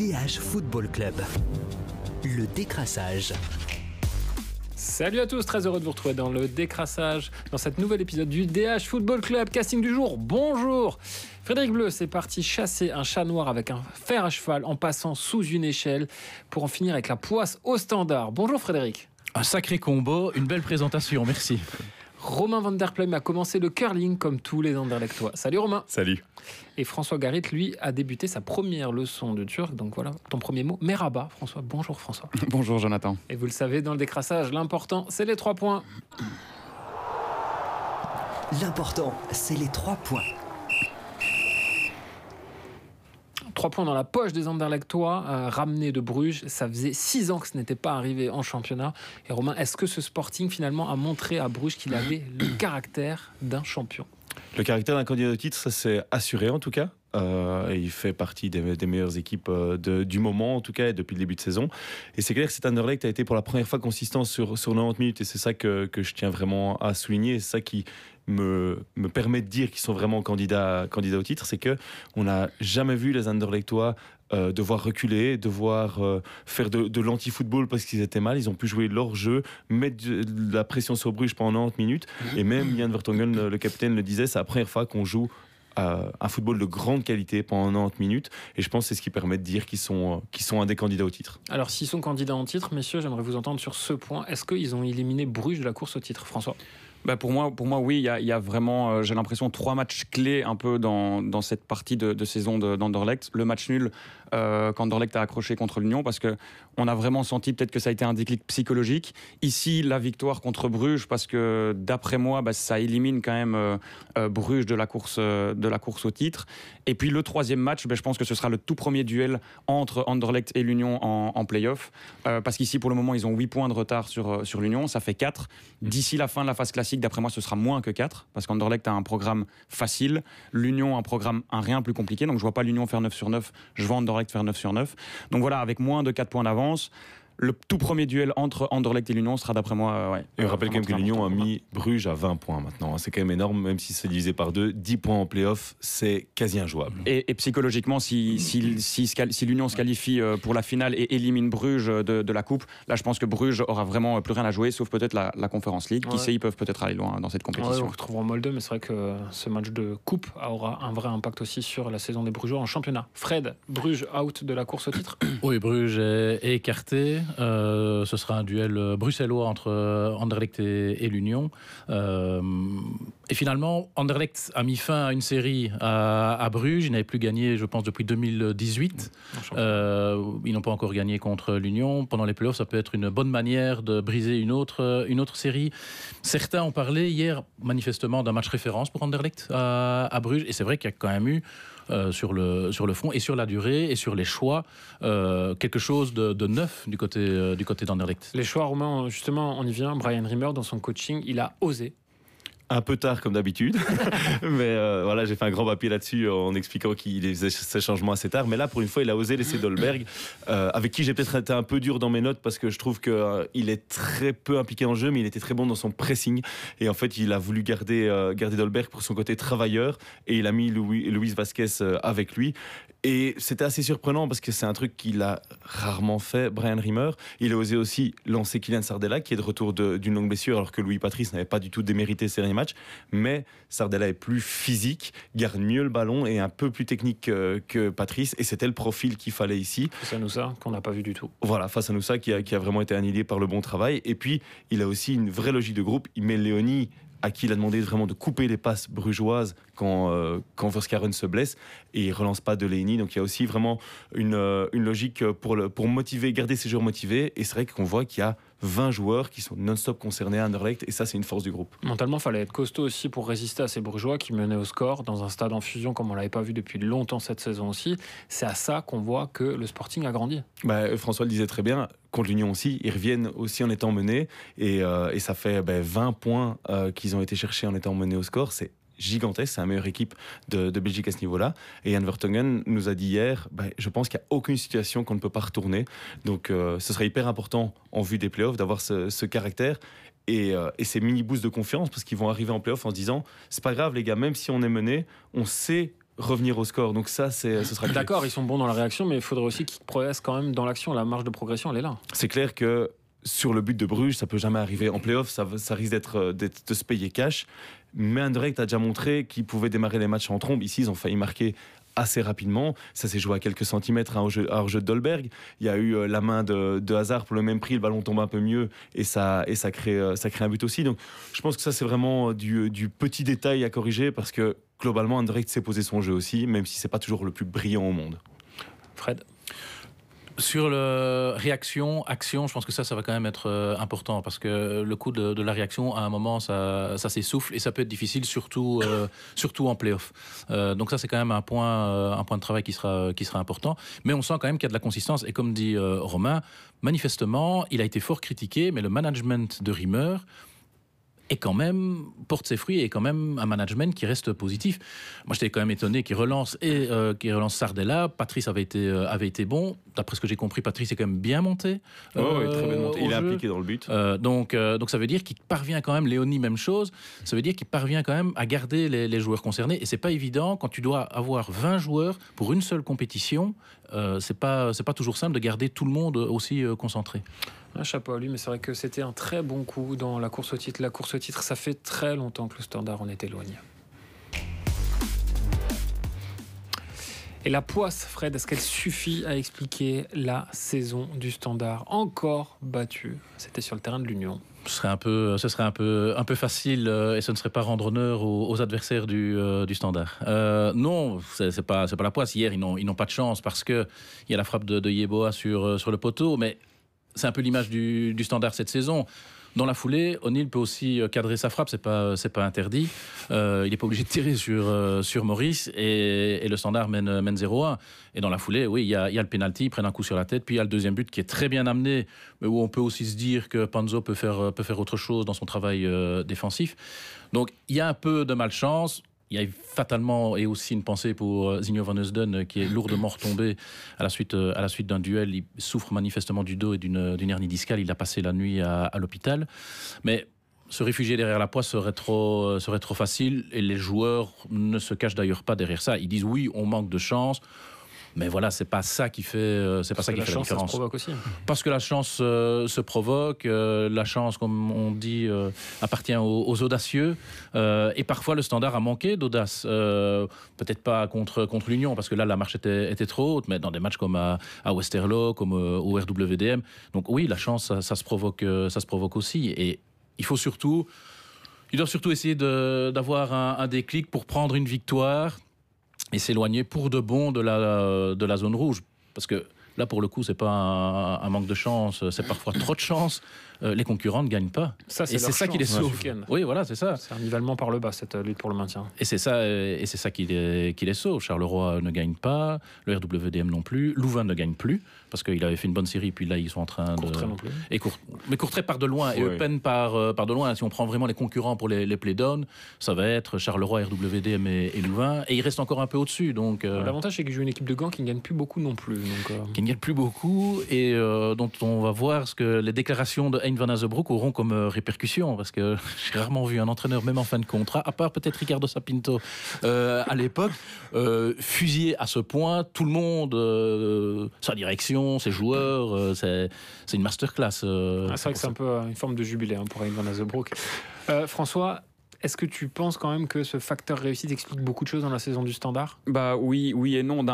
DH Football Club. Le décrassage. Salut à tous, très heureux de vous retrouver dans le décrassage, dans cet nouvel épisode du DH Football Club. Casting du jour, bonjour Frédéric Bleu, c'est parti chasser un chat noir avec un fer à cheval en passant sous une échelle pour en finir avec la poisse au standard. Bonjour Frédéric. Un sacré combo, une belle présentation, merci. Romain Van Der Pleum a commencé le curling comme tous les Anderlechtois. Salut Romain. Salut. Et François Garit, lui, a débuté sa première leçon de turc. Donc voilà, ton premier mot, Merhaba. François, bonjour François. Bonjour Jonathan. Et vous le savez, dans le décrassage, l'important, c'est les trois points. L'important, c'est les trois points. Trois points dans la poche des Anderlechtois, euh, ramenés de Bruges. Ça faisait six ans que ce n'était pas arrivé en championnat. Et Romain, est-ce que ce Sporting finalement a montré à Bruges qu'il avait le caractère d'un champion? Le caractère d'un candidat au titre, ça c'est assuré en tout cas. Euh, et il fait partie des, des meilleures équipes euh, de, du moment, en tout cas, depuis le début de saison. Et c'est clair que cet Anderlecht a été pour la première fois consistant sur, sur 90 minutes. Et c'est ça que, que je tiens vraiment à souligner. C'est ça qui me, me permet de dire qu'ils sont vraiment candidats, candidats au titre. C'est que on n'a jamais vu les Anderlechtois euh, devoir reculer, devoir euh, faire de, de l'anti-football parce qu'ils étaient mal. Ils ont pu jouer leur jeu, mettre de, de la pression sur Bruges pendant 90 minutes. Et même Jan Vertonghen, le, le capitaine, le disait, c'est la première fois qu'on joue euh, un football de grande qualité pendant 90 minutes. Et je pense que c'est ce qui permet de dire qu'ils sont, euh, qu'ils sont un des candidats au titre. Alors, s'ils sont candidats en titre, messieurs, j'aimerais vous entendre sur ce point. Est-ce qu'ils ont éliminé Bruges de la course au titre, François? Bah pour moi, pour moi, oui, il y a, y a, vraiment, euh, j'ai l'impression, trois matchs clés un peu dans, dans cette partie de, de saison d'Anderlecht. Le match nul euh, qu'Anderlecht a accroché contre l'Union, parce que on a vraiment senti peut-être que ça a été un déclic psychologique. Ici, la victoire contre Bruges, parce que d'après moi, bah, ça élimine quand même euh, euh, Bruges de la course, de la course au titre. Et puis le troisième match, bah, je pense que ce sera le tout premier duel entre Anderlecht et l'Union en, en play-off, parce qu'ici, pour le moment, ils ont 8 points de retard sur, sur l'Union, ça fait 4. D'ici la fin de la phase classique d'après moi, ce sera moins que 4, parce qu'Anderlecht a un programme facile, l'Union un programme un rien plus compliqué, donc je vois pas l'Union faire 9 sur 9, je vois Anderlecht faire 9 sur 9. Donc voilà, avec moins de 4 points d'avance, le tout premier duel entre Anderlecht et l'Union sera d'après moi. Euh, ouais, Et on rappelle quand même que l'Union a mis Bruges à 20 points maintenant. C'est quand même énorme, même si c'est divisé par deux. 10 points en playoff, c'est quasi injouable. Et, et psychologiquement, si, si, si, se qual- si l'Union se qualifie euh, pour la finale et élimine Bruges de, de la Coupe, là je pense que Bruges aura vraiment plus rien à jouer, sauf peut-être la, la Conference League. Qui Ouais. sait, ils peuvent peut-être aller loin dans cette Ouais, compétition. on retrouvera Molde, mais c'est vrai que ce match de coupe aura un vrai impact aussi sur la saison des Brugeois en championnat. Fred, Bruges out de la course au titre Oui, Bruges est écarté. Euh, ce sera un duel euh, bruxellois entre euh, Anderlecht et, et l'Union. Euh, et finalement, Anderlecht a mis fin à une série à, à Bruges. Ils n'avaient plus gagné, je pense, depuis 2018. en championnat. Euh, ils n'ont pas encore gagné contre l'Union. Pendant les playoffs, ça peut être une bonne manière de briser une autre, une autre série. Certains ont parlé hier, manifestement, d'un match référence pour Anderlecht à, à Bruges. Et c'est vrai qu'il y a quand même eu, euh, sur, le, sur fond et sur la durée et sur les choix, euh, quelque chose de, de neuf du côté, euh, du côté d'Anderlecht. Les choix romains, justement, on y vient. Brian Rimmer, dans son coaching, il a osé. Un peu tard comme d'habitude. mais euh, voilà, j'ai fait un grand papier là-dessus en expliquant qu'il faisait ces changements assez tard. Mais là, pour une fois, il a osé laisser Dolberg, euh, avec qui j'ai peut-être été un peu dur dans mes notes parce que je trouve qu'il euh, est très peu impliqué en jeu, mais il était très bon dans son pressing. Et en fait, il a voulu garder, garder Dolberg pour son côté travailleur et il a mis Louis, Luis Vasquez avec lui. Et c'était assez surprenant parce que c'est un truc qu'il a rarement fait, Brian Rimmer. Il a osé aussi lancer Kylian Sardella, qui est de retour d'une longue blessure, alors que Louis Patrice n'avait pas du tout démérité ses derniers matchs. Mais Sardella est plus physique, garde mieux le ballon et un peu plus technique que, que Patrice. Et c'était le profil qu'il fallait ici. C'est nous ça qu'on n'a pas vu du tout. Voilà, face à Noussa, qui a, qui a vraiment été annihilé par le bon travail. Et puis, il a aussi une vraie logique de groupe. Il met Léonie à qui il a demandé vraiment de couper les passes brugeoises quand, euh, quand Verskaren se blesse et il relance pas Delaney. Donc il y a aussi vraiment une, euh, une logique pour, le, pour motiver, garder ces joueurs motivés. Et c'est vrai qu'on voit qu'il y a 20 joueurs qui sont non-stop concernés à Anderlecht et ça c'est une force du groupe. Mentalement, il fallait être costaud aussi pour résister à ces bourgeois qui menaient au score dans un stade en fusion comme on l'avait pas vu depuis longtemps cette saison aussi. C'est à ça qu'on voit que le Sporting a grandi. Bah, François le disait très bien, contre l'Union aussi, ils reviennent aussi en étant menés et, euh, et ça fait bah, 20 points euh, qu'ils ont été cherchés en étant menés au score. C'est gigantesque, c'est la meilleure équipe de, de Belgique à ce niveau-là. Et Jan Vertonghen nous a dit hier, bah, je pense qu'il n'y a aucune situation qu'on ne peut pas retourner. Donc euh, ce serait hyper important en vue des playoffs d'avoir ce, ce caractère et, euh, et ces mini boosts de confiance parce qu'ils vont arriver en playoff en se disant, c'est pas grave les gars, même si on est mené, on sait revenir au score. Donc ça, c'est, ce sera. D'accord, ils sont bons dans la réaction, mais il faudrait aussi qu'ils progressent quand même dans l'action. La marge de progression, elle est là. C'est clair que sur le but de Bruges, ça peut jamais arriver. En playoff, ça, ça risque euh, d'être- de se payer cash. Mais Anderlecht a déjà montré qu'ils pouvaient démarrer les matchs en trombe. Ici, ils ont failli marquer assez rapidement. Ça s'est joué à quelques centimètres hein, au jeu, au jeu de Dolberg. Il y a eu euh, la main de, de Hazard pour le même prix. Le ballon tombe un peu mieux et ça, et ça, crée, euh, un but aussi. Donc je pense que ça, c'est vraiment du, du petit détail à corriger parce que globalement, Anderlecht sait poser son jeu aussi, même si c'est pas toujours le plus brillant au monde. Fred? Sur le réaction, action, je pense que ça, ça va quand même être euh, important parce que le coup de, la réaction, à un moment, ça, ça s'essouffle et ça peut être difficile, surtout, euh, surtout en playoff. Euh, donc ça, c'est quand même un point, un point de travail qui sera, qui sera important. Mais on sent quand même qu'il y a de la consistance et comme dit Romain, manifestement, il a été fort critiqué, mais le management de Rimmer est quand même porte ses fruits et quand même un management qui reste positif. Moi, j'étais quand même étonné qu'il relance et euh, qu'il relance Sardella. Patrice avait été euh, avait été bon. D'après ce que j'ai compris, Patrice est quand même bien monté. Oh, oui, euh, très bien monté. Il est impliqué dans le but. Donc, donc ça veut dire qu'il parvient quand même, Léonie, même chose, ça veut dire qu'il parvient quand même à garder les, les joueurs concernés. Et c'est pas évident quand tu dois avoir 20 joueurs pour une seule compétition. Euh, c'est pas c'est pas toujours simple de garder tout le monde aussi euh, concentré. Un chapeau à lui, mais c'est vrai que c'était un très bon coup dans la course au titre. La course au titre, ça fait très longtemps que le standard en est éloigné. Et la poisse, Fred, est-ce qu'elle suffit à expliquer la saison du standard encore battue? C'était sur le terrain de l'Union. Ce serait un peu, ce serait un peu, un peu facile euh, et ce ne serait pas rendre honneur aux, adversaires du, euh, Standard. Euh, non, c'est c'est pas, c'est pas la poisse. Hier, ils n'ont, ils n'ont pas de chance parce que il y a la frappe de, de sur, le poteau, mais c'est un peu l'image du Standard cette saison. Dans la foulée, O'Neill peut aussi euh, cadrer sa frappe, c'est pas, c'est pas interdit. Euh, il n'est pas obligé de tirer sur, euh, sur Maurice et, et le Standard mène, mène 0-1. Et dans la foulée, oui, il y a, y a le penalty, ils prennent un coup sur la tête, puis il y a le deuxième but qui est très bien amené, mais où on peut aussi se dire que Panzo peut faire, peut faire autre chose dans son travail euh, défensif. Donc il y a un peu de malchance. Il y a fatalement et aussi une pensée pour euh, Zinho van Eusden euh, qui est lourdement retombé à la suite, euh, suite d'un duel. Il souffre manifestement du dos et d'une hernie discale. Il a passé la nuit à, à l'hôpital. Mais se réfugier derrière la poisse serait trop, serait trop facile et les joueurs ne se cachent d'ailleurs pas derrière ça. Ils disent oui, on manque de chance. Mais voilà, c'est pas ça qui fait, euh, c'est pas ça qui la fait la chance, ça se différence. provoque aussi. Parce que la chance euh, se provoque, euh, la chance, comme on dit, euh, appartient aux, aux audacieux. Et parfois, le standard a manqué d'audace. Peut-être pas contre, contre l'Union, parce que là, la marche était, était trop haute, mais dans des matchs comme à, à Westerlo, comme au RWDM. Donc oui, la chance, ça, ça se, provoque, ça se provoque aussi. Et il faut surtout... Ils doivent surtout essayer d'avoir un, un déclic pour prendre une victoire et s'éloigner pour de bon de la, de la zone rouge. Parce que là, pour le coup, c'est pas un, un manque de chance, c'est parfois trop de chance. Euh, les concurrents ne gagnent pas. Ça, Et c'est ça qui les sauve. Oui, voilà, c'est ça. C'est un nivellement par le bas, cette euh, lutte pour le maintien. Et c'est ça, euh, et c'est ça qui les, qui les sauve. Charleroi ne gagne pas, le RWDM non plus, Louvain ne gagne plus parce qu'il avait fait une bonne série, puis là ils sont en train Courtrai de non plus. et Cour- mais Courtrai part de loin et. Eupen part, euh, part de loin. Si on prend vraiment les concurrents pour les, les playdowns, ça va être Charleroi, RWDM et, et Louvain, et il reste encore un peu au-dessus. Donc euh, L'avantage, c'est qu'ils jouent une équipe de Gand qui ne gagne plus beaucoup non plus. Donc, euh, qui ne gagne plus beaucoup et euh, dont on va voir ce que les déclarations de Van Azebroek auront comme euh, répercussion parce que j'ai rarement vu un entraîneur même en fin de contrat à part peut-être Ricardo Sapinto euh, à l'époque euh, fusiller à ce point tout le monde euh, sa direction ses joueurs c'est une masterclass ah, c'est vrai que c'est un peu une forme de jubilé hein, pour Hein van Azebroek. François, est-ce que tu penses quand même que ce facteur réussite explique beaucoup de choses dans la saison du standard? Bah oui, oui et non.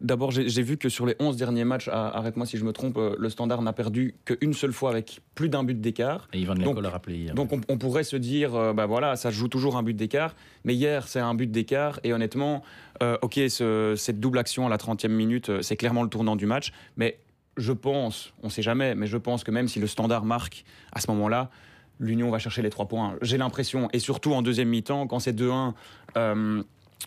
D'abord, j'ai vu que sur les 11 derniers matchs, ah, arrête-moi si je me trompe, euh, le Standard n'a perdu qu'une seule fois avec plus d'un but d'écart. et Ivan Donc- Lecol a rappelé hier. Donc on, on pourrait se dire, euh, bah voilà, ça joue toujours un but d'écart. Mais hier, c'est un but d'écart. Et honnêtement, euh, ok, ce- cette double action à la 30e minute, c'est clairement le tournant du match. Mais je pense, on sait jamais, mais je pense que même si le Standard marque à ce moment-là, l'Union va chercher les trois points. J'ai l'impression, et surtout en deuxième mi-temps, quand c'est 2-1, euh,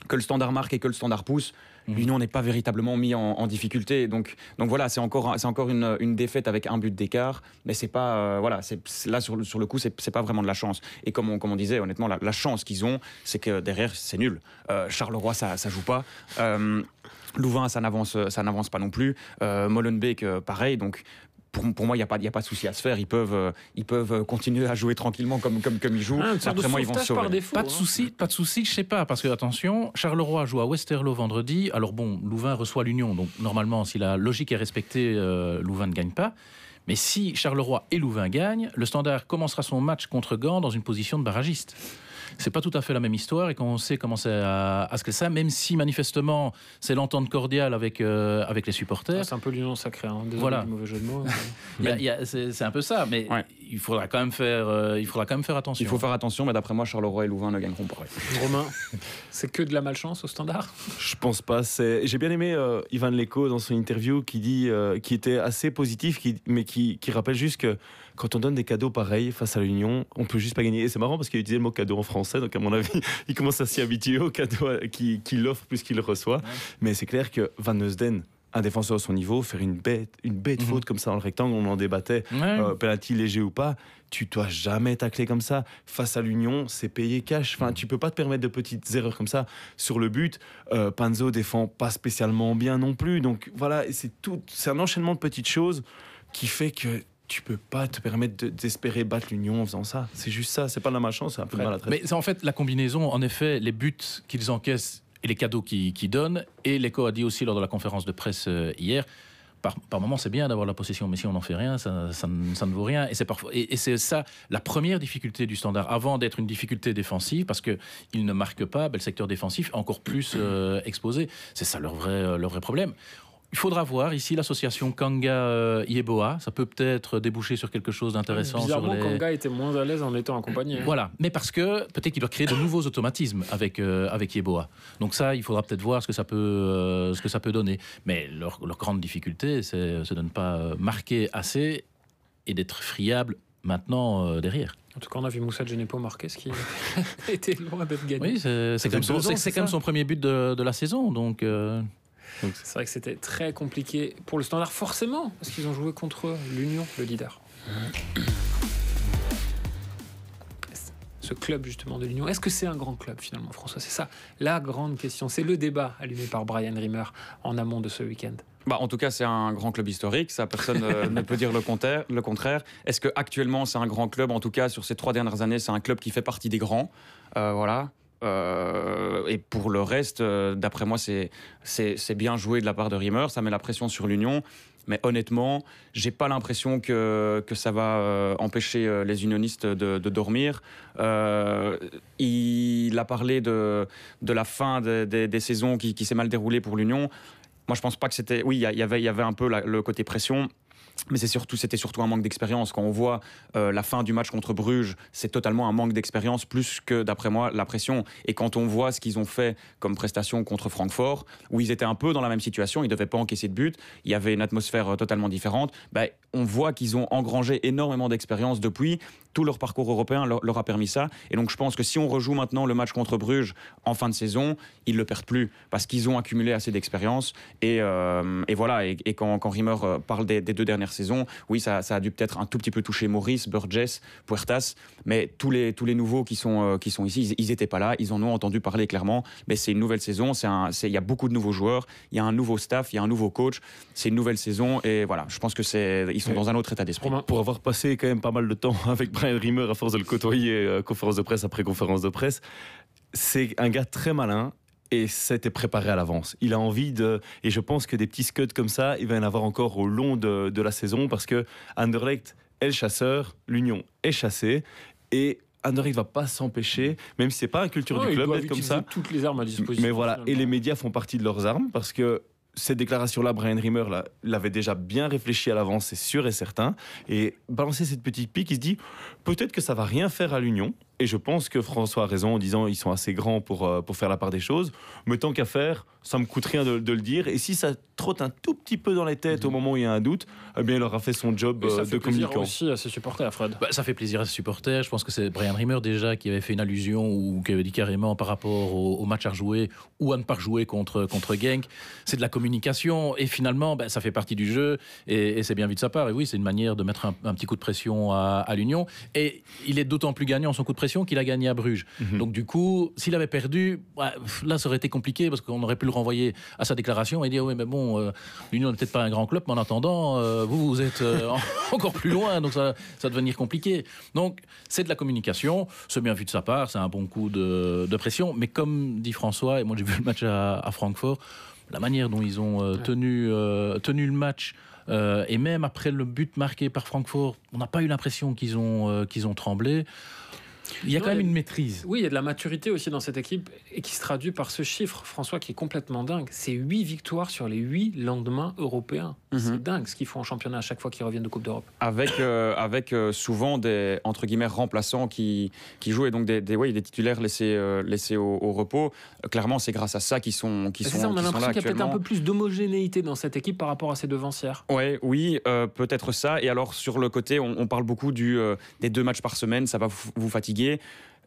que le Standard marque et que le Standard pousse, Mhm. l'Union n'est pas véritablement mis en, en difficulté. Donc, donc voilà, c'est encore, c'est encore une, une défaite avec un but d'écart, mais c'est pas, euh, voilà, c'est là sur le, sur le coup, c'est c'est pas vraiment de la chance. Et comme on, comme on disait, honnêtement, la, la chance qu'ils ont, c'est que derrière, c'est nul. Euh, Charleroi, ça, ça joue pas. Louvain, ça n'avance, ça n'avance pas non plus. Euh, Molenbeek, pareil. Donc pour, pour moi, il n'y a, pas- y a pas de souci à se faire. Ils peuvent, euh, ils peuvent euh, continuer à jouer tranquillement comme, comme, comme ils jouent. Ah, Après moi, ils vont se sauvetage par sauver. défaut. Pas de hein. souci, pas de souci, je sais pas, parce que attention, Charleroi joue à Westerlo vendredi. Alors bon, Louvain reçoit l'Union, donc normalement, si la logique est respectée, euh, Louvain ne gagne pas. Mais si Charleroi et Louvain gagnent, le Standard commencera son match contre Gand dans une position de barragiste. C'est pas tout à fait la même histoire et quand on sait comment c'est à, à ce que ça, même si manifestement c'est l'entente cordiale avec, euh, avec les supporters, Ah, C'est un peu l'union sacrée. Hein. Désolé Voilà. du mauvais jeu de mots. c'est un peu ça. Mais Ouais. il faudra quand même faire, euh, il faudra quand même faire attention. Il faut faire attention, mais d'après moi, Charleroi et Louvain ne gagneront pas. Romain, c'est que de la malchance au standard? Je pense pas. J'ai bien aimé euh, Ivan Leko dans son interview qui dit, euh, qui était assez positif, qui, mais qui, qui rappelle juste que quand on donne des cadeaux pareils face à l'Union, on peut juste pas gagner. Et c'est marrant parce qu'il a utilisé le mot cadeau en français, donc à mon avis, il commence à s'y habituer au cadeau qu'il, qu'il offre plus qu'il le reçoit. Mais c'est clair que Van Neusden, un défenseur de son niveau, faire une bête, une bête Mhm. faute comme ça dans le rectangle, on en débattait, Ouais. euh, penalty léger ou pas, tu dois jamais tacler comme ça. Face à l'Union, c'est payé cash. Enfin, tu peux pas te permettre de petites erreurs comme ça sur le but. Euh, Panzo défend pas spécialement bien non plus. Donc voilà, et c'est tout, c'est un enchaînement de petites choses qui fait que tu peux pas te permettre de- d'espérer battre l'Union en faisant ça. C'est juste ça. C'est pas de la malchance, c'est un peu de maladresse. Mais c'est en fait la combinaison, en effet, les buts qu'ils encaissent et les cadeaux qu'ils donnent. Et l'ECO a dit aussi lors de la conférence de presse euh, hier. Par, par moment, c'est bien d'avoir la possession, mais si on n'en fait rien, ça, ça ne- ça ne vaut rien. Et c'est parfois, et, et c'est ça la première difficulté du standard, avant d'être une difficulté défensive, parce que ils ne marquent pas, ben, le secteur défensif est encore plus euh, exposé. C'est ça leur vrai, euh, leur vrai problème. Il faudra voir ici l'association Kanga-Yeboah. Ça peut peut-être déboucher sur quelque chose d'intéressant. sur Bizarrement, les... Kanga était moins à l'aise en étant accompagné. hein. Voilà, mais parce que peut-être qu'il doit créer de nouveaux automatismes avec, euh, avec Yeboah. Donc ça, il faudra peut-être voir ce que ça peut, euh, ce que ça peut donner. Mais leur, leur grande difficulté, c'est de ne pas euh, marquer assez et d'être friable maintenant euh, derrière. En tout cas, on a vu Moussa Genepo marquer, ce qui était loin d'être gagné. Oui, c'est comme, son- comme son premier but de, de la saison. Donc, euh, C'est vrai que c'était très compliqué pour le standard, forcément, parce qu'ils ont joué contre l'Union, le leader. Ce club justement de l'Union, est-ce que c'est un grand club finalement, François? C'est ça la grande question. C'est le débat allumé par Brian Rimmer en amont de ce week-end. Bah, en tout cas, c'est un grand club historique. Ça, personne euh, ne peut dire le contraire. Le contraire. Est-ce que actuellement, c'est un grand club? En tout cas, sur ces trois dernières années, c'est un club qui fait partie des grands. Euh, voilà. Euh, et pour le reste, euh, d'après moi, c'est bien joué de la part de Rimmer. Ça met la pression sur l'Union. Mais honnêtement, j'ai pas l'impression que, que ça va euh, empêcher les unionistes de, dormir. Il a parlé de, de la fin de- des- des saisons qui, s'est mal déroulée pour l'Union. Moi, je pense pas que c'était. Oui, y il y avait, un peu le côté pression. Mais c'est surtout, c'était surtout un manque d'expérience. Quand on voit euh, la fin du match contre Bruges, c'est totalement un manque d'expérience plus que, d'après moi, la pression. Et quand on voit ce qu'ils ont fait comme prestation contre Francfort, où ils étaient un peu dans la même situation, ils ne devaient pas encaisser de but, il y avait une atmosphère euh, totalement différente. Ben, on voit qu'ils ont engrangé énormément d'expérience depuis. Tout leur parcours européen leur, a permis ça. Et donc, je pense que si on rejoue maintenant le match contre Bruges en fin de saison, ils le perdent plus parce qu'ils ont accumulé assez d'expérience. Et, euh, et voilà. Et, quand, quand Rimmer parle des, des deux dernières saisons, oui, ça, ça a dû peut-être un tout petit peu toucher Maurice, Burgess, Puertas, mais tous les, tous les nouveaux qui sont, euh, qui sont ici, ils n'étaient pas là. Ils en ont entendu parler clairement. Mais c'est une nouvelle saison. Il y a beaucoup de nouveaux joueurs. Il y a un nouveau staff. Il y a un nouveau coach. C'est une nouvelle saison. Et voilà, je pense que c'est ils sont dans un autre état d'esprit. Pour avoir passé quand même pas mal de temps avec Brian Rimmer à force de le côtoyer euh, conférence de presse après conférence de presse, c'est un gars très malin et c'était préparé à l'avance. Il a envie de et je pense que des petits scuds comme ça, il va y en avoir encore au long de, de la saison parce que Anderlecht est le chasseur, l'Union est chassée et Anderlecht va pas s'empêcher, même si c'est pas une culture du club d'être comme ça. toutes les armes à disposition. Mais voilà, et les médias font partie de leurs armes parce que cette déclaration-là, Brian Rimmer l'avait déjà bien réfléchi à l'avance, c'est sûr et certain. Et balancer cette petite pique, il se dit peut-être que ça va rien faire à l'Union. Et je pense que François a raison en disant ils sont assez grands pour, euh, pour faire la part des choses. Mais tant qu'à faire, ça me coûte rien de, de le dire. Et si ça trotte un tout petit peu dans les têtes au moment où il y a un doute, eh bien il aura fait son job Et ça euh, fait de plaisir communicant. aussi à ses supporters, Fred. Bah, ça fait plaisir à ses supporters. Je pense que c'est Brian Rimmer déjà qui avait fait une allusion ou qui avait dit carrément par rapport au, au match à rejouer ou à ne pas rejouer contre, contre Genk. C'est de la communication et finalement, bah, ça fait partie du jeu et, et c'est bien vu de sa part. Et oui, c'est une manière de mettre un, un petit coup de pression à, à l'Union. Et il est d'autant plus gagnant son coup de pression l'impression qu'il a gagné à Bruges. Mhm. Donc du coup, s'il avait perdu, là, ça aurait été compliqué parce qu'on aurait pu le renvoyer à sa déclaration et dire oui, mais bon, euh, l'Union n'est peut-être pas un grand club, mais en attendant, euh, vous, vous êtes euh, encore plus loin, donc ça, ça va devenir compliqué. Donc c'est de la communication, c'est bien vu de sa part, c'est un bon coup de, de pression, mais comme dit François, et moi j'ai vu le match à, à Francfort, la manière dont ils ont tenu, tenu le match. euh, et même après le but marqué par Francfort, on n'a pas eu l'impression qu'ils ont, euh, qu'ils ont tremblé. Il y a Non, quand même a- une maîtrise. Oui, il y a de la maturité aussi dans cette équipe et qui se traduit par ce chiffre, François, qui est complètement dingue. C'est 8 victoires sur les 8 lendemains européens. Mhm. C'est dingue ce qu'ils font en championnat à chaque fois qu'ils reviennent de Coupe d'Europe. avec, euh, avec euh, souvent des entre guillemets remplaçants qui, qui jouent et donc des, des, ouais, des titulaires laissés, euh, laissés au, au repos. Clairement, c'est grâce à ça qu'ils sont, qui C'est sont, ça, on a l'impression qu'il y a peut-être un peu plus d'homogénéité dans cette équipe par rapport à ses devancières. Ouais, oui, peut-être ça. Et alors sur le côté, on, on parle beaucoup du, des deux matchs par semaine, ça va vous, vous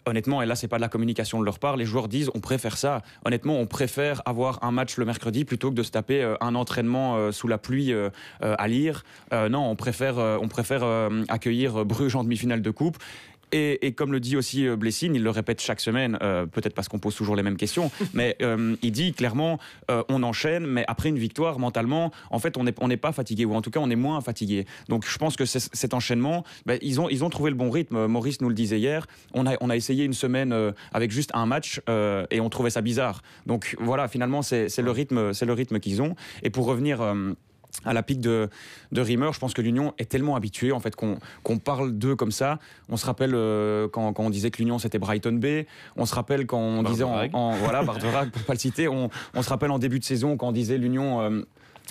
Honnêtement, et là, c'est pas de la communication de leur part. Les joueurs disent, on préfère ça. Honnêtement, on préfère avoir un match le mercredi plutôt que de se taper euh, un entraînement euh, sous la pluie euh, à lire. Non, on préfère, on préfère accueillir Bruges en demi-finale de coupe. Et, et comme le dit aussi euh, Blessing, il le répète chaque semaine, euh, peut-être parce qu'on pose toujours les mêmes questions, mais euh, il dit clairement, euh, on enchaîne, mais après une victoire, mentalement, en fait, on n'est on pas fatigué, ou en tout cas, on est moins fatigué. Donc, je pense que cet enchaînement, ben, ils, ont, ils ont trouvé le bon rythme. Maurice nous le disait hier, on a, on a essayé une semaine avec juste un match et on trouvait ça bizarre. Donc, voilà, finalement, c'est le rythme, c'est le rythme qu'ils ont. Et pour revenir... à la pique de, de Rimmer, je pense que l'Union est tellement habituée en fait qu'on parle d'eux comme ça. On se rappelle euh, quand, quand on disait que l'Union c'était Brighton Bay. On se rappelle quand on disait en, voilà pour pas le citer. On, on se rappelle en début de saison quand on disait l'Union. euh,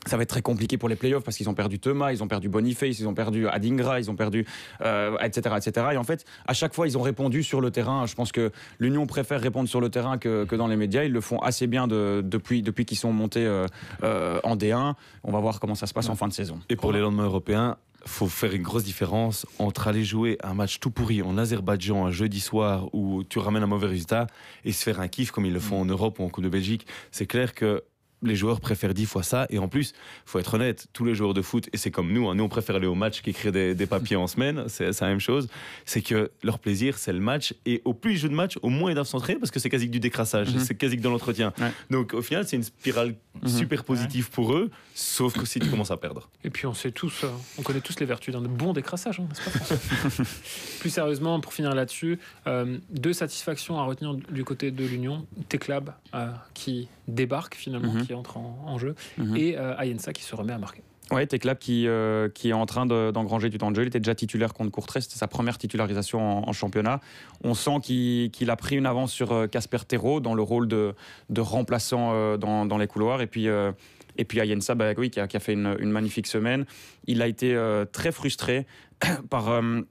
ça va être très compliqué pour les playoffs parce qu'ils ont perdu Thomas, ils ont perdu Boniface, ils ont perdu Adingra, ils ont perdu euh, etc etc. Et en fait, à chaque fois, ils ont répondu sur le terrain. Je pense que l'Union préfère répondre sur le terrain que, que dans les médias. Ils le font assez bien de- depuis depuis qu'ils sont montés euh, euh, en D1. On va voir comment ça se passe en fin de saison. Et pour les lendemains européens, faut faire une grosse différence entre aller jouer un match tout pourri en Azerbaïdjan un jeudi soir où tu ramènes un mauvais résultat et se faire un kiff comme ils le font en Europe ou en Coupe de Belgique. C'est clair que les joueurs préfèrent dix fois ça. Et en plus, faut être honnête, tous les joueurs de foot, et c'est comme nous, hein, nous on préfère aller au match qu'écrire des, des papiers en semaine, c'est la même chose, c'est que leur plaisir, c'est le match. Et au plus ils jouent de match, au moins ils doivent s'entraîner parce que c'est quasi que du décrassage, Mhm. c'est quasi que de l'entretien. Ouais. Donc au final, c'est une spirale Mhm. super positive pour eux, sauf que si tu commences à perdre. Et puis on sait tous, euh, on connaît tous les vertus d'un bon décrassage, hein, n'est-ce pas Plus sérieusement, pour finir là-dessus, euh, deux satisfactions à retenir du côté de l'Union. Teclab euh, qui débarque finalement, Mhm. qui entre en, en jeu, Mhm. et euh, Ayensa qui se remet à marquer. Ouais, Teclap qui, euh, qui est en train de- d'engranger du temps de jeu. Il était déjà titulaire contre Courtrai, c'était sa première titularisation en, en championnat. On sent qu'il a pris une avance sur euh, Casper Terreau dans le rôle de, de remplaçant euh, dans, dans les couloirs. Et puis, euh, et puis Ayensa, bah, oui, qui, a, qui a fait une, une magnifique semaine. Il a été euh, très frustré par. euh,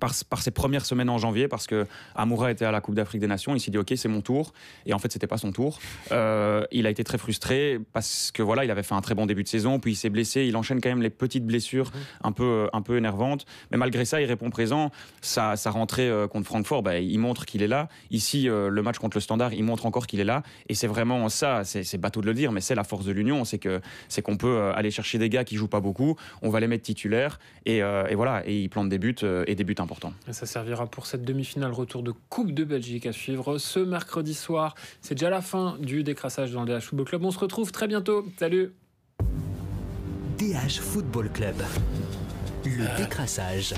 par, par ses premières semaines en janvier, parce que Amoura était à la Coupe d'Afrique des Nations, il s'est dit ok c'est mon tour, et en fait c'était pas son tour. Euh, il a été très frustré parce que voilà il avait fait un très bon début de saison, puis il s'est blessé, il enchaîne quand même les petites blessures un peu un peu énervantes, mais malgré ça il répond présent. Sa, sa rentrée euh, contre Francfort, bah, il montre qu'il est là. Ici euh, le match contre le Standard, il montre encore qu'il est là, et c'est vraiment ça, c'est bateau de le dire, mais c'est la force de l'Union, c'est que c'est qu'on peut aller chercher des gars qui jouent pas beaucoup, on va les mettre titulaires, et, euh, et voilà, et ils plantent des buts et des buts Et ça servira pour cette demi-finale retour de Coupe de Belgique à suivre ce mercredi soir. C'est déjà la fin du décrassage dans le DH Football Club. On se retrouve très bientôt. Salut DH Football Club. Le décrassage.